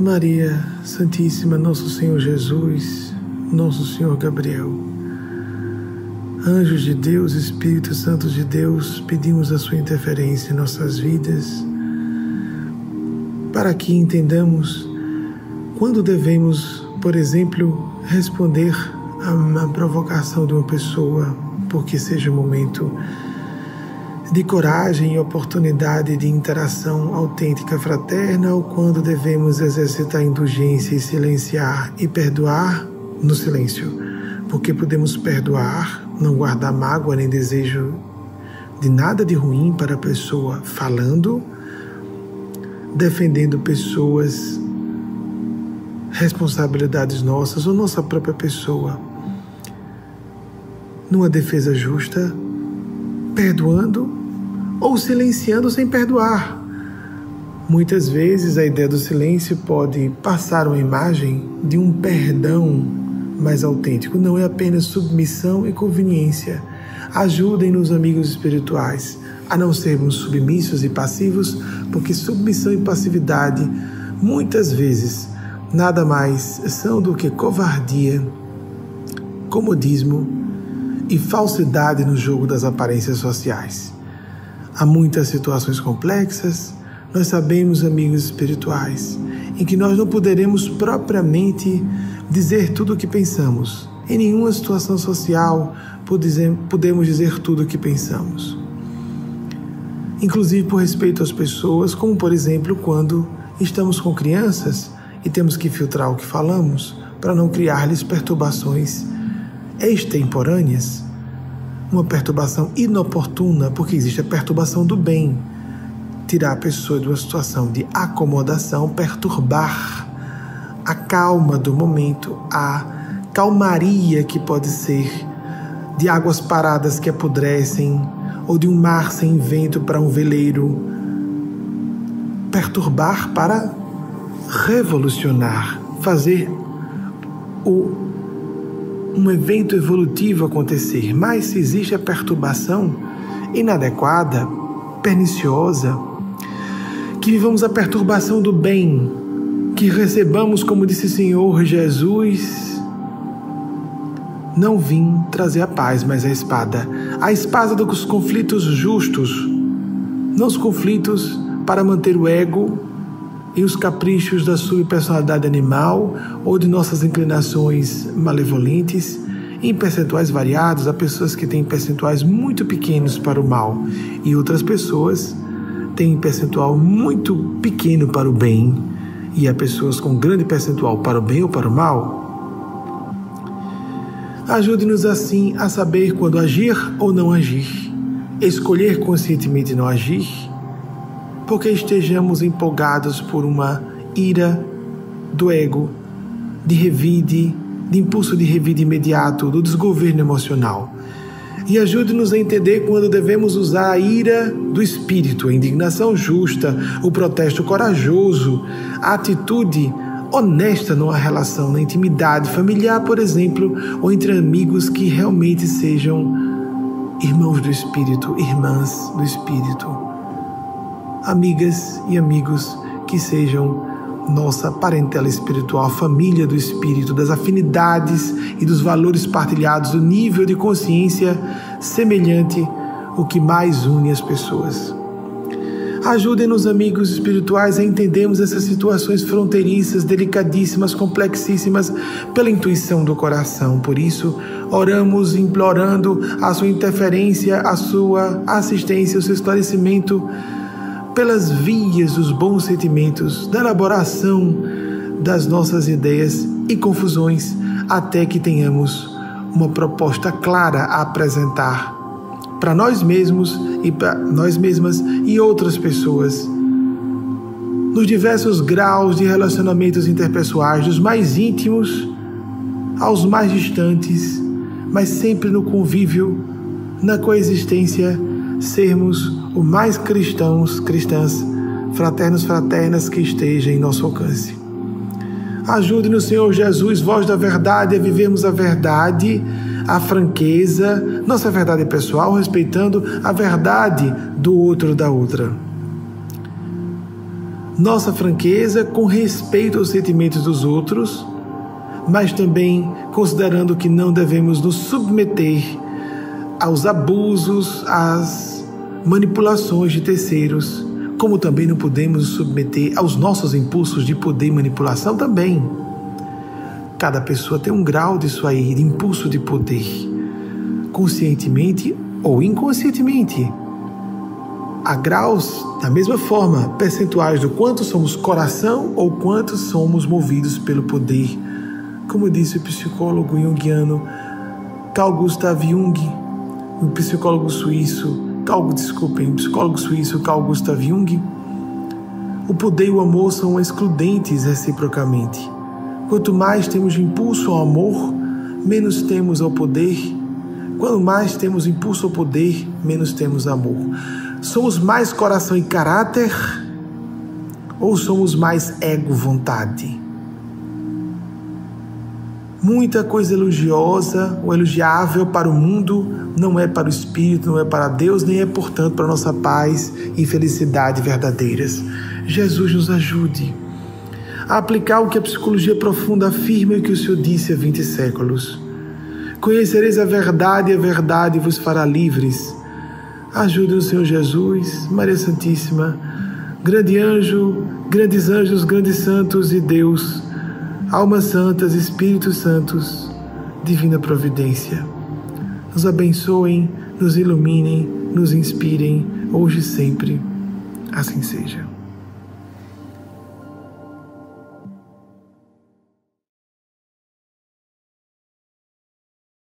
Maria Santíssima, Nosso Senhor Jesus, Nosso Senhor Gabriel, anjos de Deus, Espíritos Santos de Deus, pedimos a Sua interferência em nossas vidas, para que entendamos quando devemos, por exemplo, responder a uma provocação de uma pessoa, porque seja o momento de coragem e oportunidade de interação autêntica fraterna ou quando devemos exercitar indulgência e silenciar e perdoar? No silêncio, porque podemos perdoar, não guardar mágoa nem desejo de nada de ruim para a pessoa falando, defendendo pessoas, responsabilidades nossas ou nossa própria pessoa, numa defesa justa, perdoando ou silenciando sem perdoar. Muitas vezes a ideia do silêncio pode passar uma imagem de um perdão mais autêntico. Não é apenas submissão e conveniência. Ajudem-nos, amigos espirituais, a não sermos submissos e passivos, porque submissão e passividade muitas vezes nada mais são do que covardia, comodismo e falsidade no jogo das aparências sociais. Há muitas situações complexas, nós sabemos, amigos espirituais, em que nós não poderemos propriamente dizer tudo o que pensamos. Em nenhuma situação social podemos dizer tudo o que pensamos. Inclusive por respeito às pessoas, como por exemplo quando estamos com crianças e temos que filtrar o que falamos para não criar-lhes perturbações extemporâneas uma perturbação inoportuna, porque existe a perturbação do bem. Tirar a pessoa de uma situação de acomodação, perturbar a calma do momento, a calmaria que pode ser de águas paradas que apodrecem, ou de um mar sem vento para um veleiro. Perturbar para revolucionar, fazer o um evento evolutivo acontecer, mas se existe a perturbação inadequada, perniciosa, que vivamos a perturbação do bem, que recebamos, como disse o Senhor Jesus, não vim trazer a paz, mas a espada. A espada dos conflitos justos, não os conflitos para manter o ego e os caprichos da sua personalidade animal ou de nossas inclinações malevolentes, em percentuais variados, há pessoas que têm percentuais muito pequenos para o mal e outras pessoas têm percentual muito pequeno para o bem e há pessoas com grande percentual para o bem ou para o mal. Ajude-nos assim a saber quando agir ou não agir, escolher conscientemente não agir porque estejamos empolgados por uma ira do ego, de revide, de impulso de revide imediato, do desgoverno emocional. E ajude-nos a entender quando devemos usar a ira do espírito, a indignação justa, o protesto corajoso, a atitude honesta numa relação, na intimidade familiar, por exemplo, ou entre amigos que realmente sejam irmãos do espírito, irmãs do espírito amigas e amigos que sejam nossa parentela espiritual, família do espírito, das afinidades e dos valores partilhados, do nível de consciência semelhante, o que mais une as pessoas. Ajudem-nos, amigos espirituais, a entendermos essas situações fronteiriças, delicadíssimas, complexíssimas, pela intuição do coração. Por isso, oramos implorando a sua interferência, a sua assistência, o seu esclarecimento pelas vias dos bons sentimentos, da elaboração das nossas ideias e confusões, até que tenhamos uma proposta clara a apresentar para nós mesmos e para nós mesmas e outras pessoas. Nos diversos graus de relacionamentos interpessoais, dos mais íntimos aos mais distantes, mas sempre no convívio, na coexistência, sermos o mais cristãos, cristãs, fraternos, fraternas que esteja em nosso alcance. Ajude-nos, Senhor Jesus, voz da verdade, a vivermos a verdade, a franqueza, nossa verdade pessoal, respeitando a verdade do outro da outra. nossa franqueza com respeito aos sentimentos dos outros, mas também considerando que não devemos nos submeter aos abusos, às manipulações de terceiros, como também não podemos submeter aos nossos impulsos de poder e manipulação também. Cada pessoa tem um grau disso aí, de impulso de poder, conscientemente ou inconscientemente. Há graus, da mesma forma, percentuais do quanto somos coração ou quanto somos movidos pelo poder. Como disse o psicólogo junguiano Carl Gustav Jung, o psicólogo suíço, Carl, desculpem, o psicólogo suíço Carl Gustav Jung, o poder e o amor são excludentes reciprocamente. Quanto mais temos impulso ao amor, menos temos ao poder. Quanto mais temos impulso ao poder, menos temos amor. Somos mais coração e caráter ou somos mais ego vontade? Muita coisa elogiosa ou elogiável para o mundo não é para o espírito, não é para Deus, nem é, portanto, para nossa paz e felicidade verdadeiras. Jesus nos ajude a aplicar o que a psicologia profunda afirma e que o Senhor disse há 20 séculos. Conhecereis a verdade e a verdade vos fará livres. Ajude o Senhor Jesus, Maria Santíssima, grande anjo, grandes anjos, grandes santos e Deus, almas santas, Espíritos santos, divina providência. Nos abençoem, nos iluminem, nos inspirem, hoje e sempre. Assim seja.